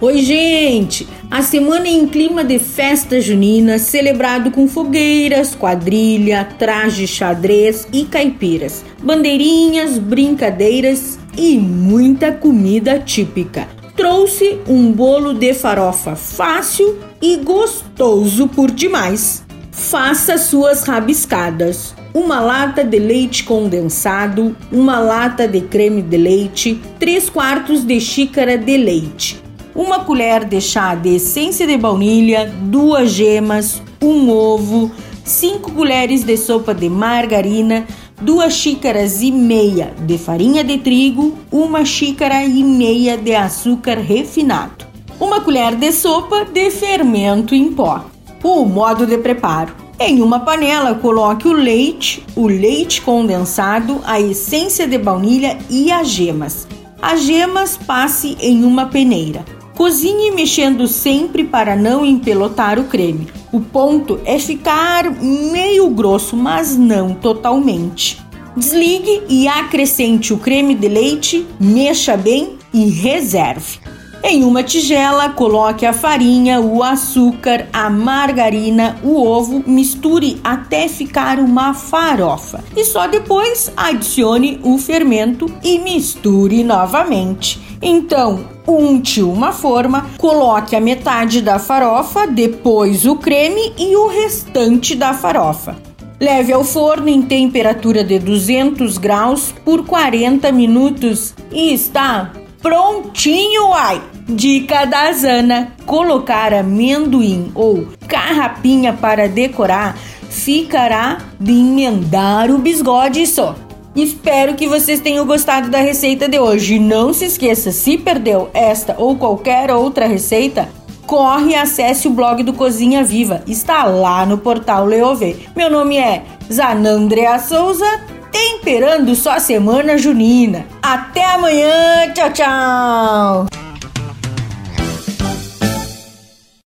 Oi, gente! A semana é em clima de festa junina, celebrado com fogueiras, quadrilha, traje xadrez e caipiras, bandeirinhas, brincadeiras e muita comida típica. Trouxe um bolo de farofa fácil e gostoso por demais. Faça suas rabiscadas. Uma lata de leite condensado, uma lata de creme de leite, 3 quartos de xícara de leite, uma colher de chá de essência de baunilha, duas gemas, um ovo, 5 colheres de sopa de margarina, duas xícaras e meia de farinha de trigo, uma xícara e meia de açúcar refinado, uma colher de sopa de fermento em pó. O modo de preparo: em uma panela, coloque o leite, o leite condensado, a essência de baunilha e as gemas. As gemas passe em uma peneira. Cozinhe mexendo sempre para não empelotar o creme. O ponto é ficar meio grosso, mas não totalmente. Desligue e acrescente o creme de leite, mexa bem e reserve. Em uma tigela, coloque a farinha, o açúcar, a margarina, o ovo, misture até ficar uma farofa e só depois adicione o fermento e misture novamente. Então, unte uma forma, coloque a metade da farofa, depois o creme e o restante da farofa. Leve ao forno em temperatura de 200 graus por 40 minutos e está prontinho, ai! Dica da Zana: colocar amendoim ou carrapinha para decorar ficará de emendar o bisgode só. Espero que vocês tenham gostado da receita de hoje. Não se esqueça, se perdeu esta ou qualquer outra receita, corre e acesse o blog do Cozinha Viva. Está lá no portal Leovê. Meu nome é Zanandrea Souza, temperando sua semana junina. Até amanhã, tchau, tchau!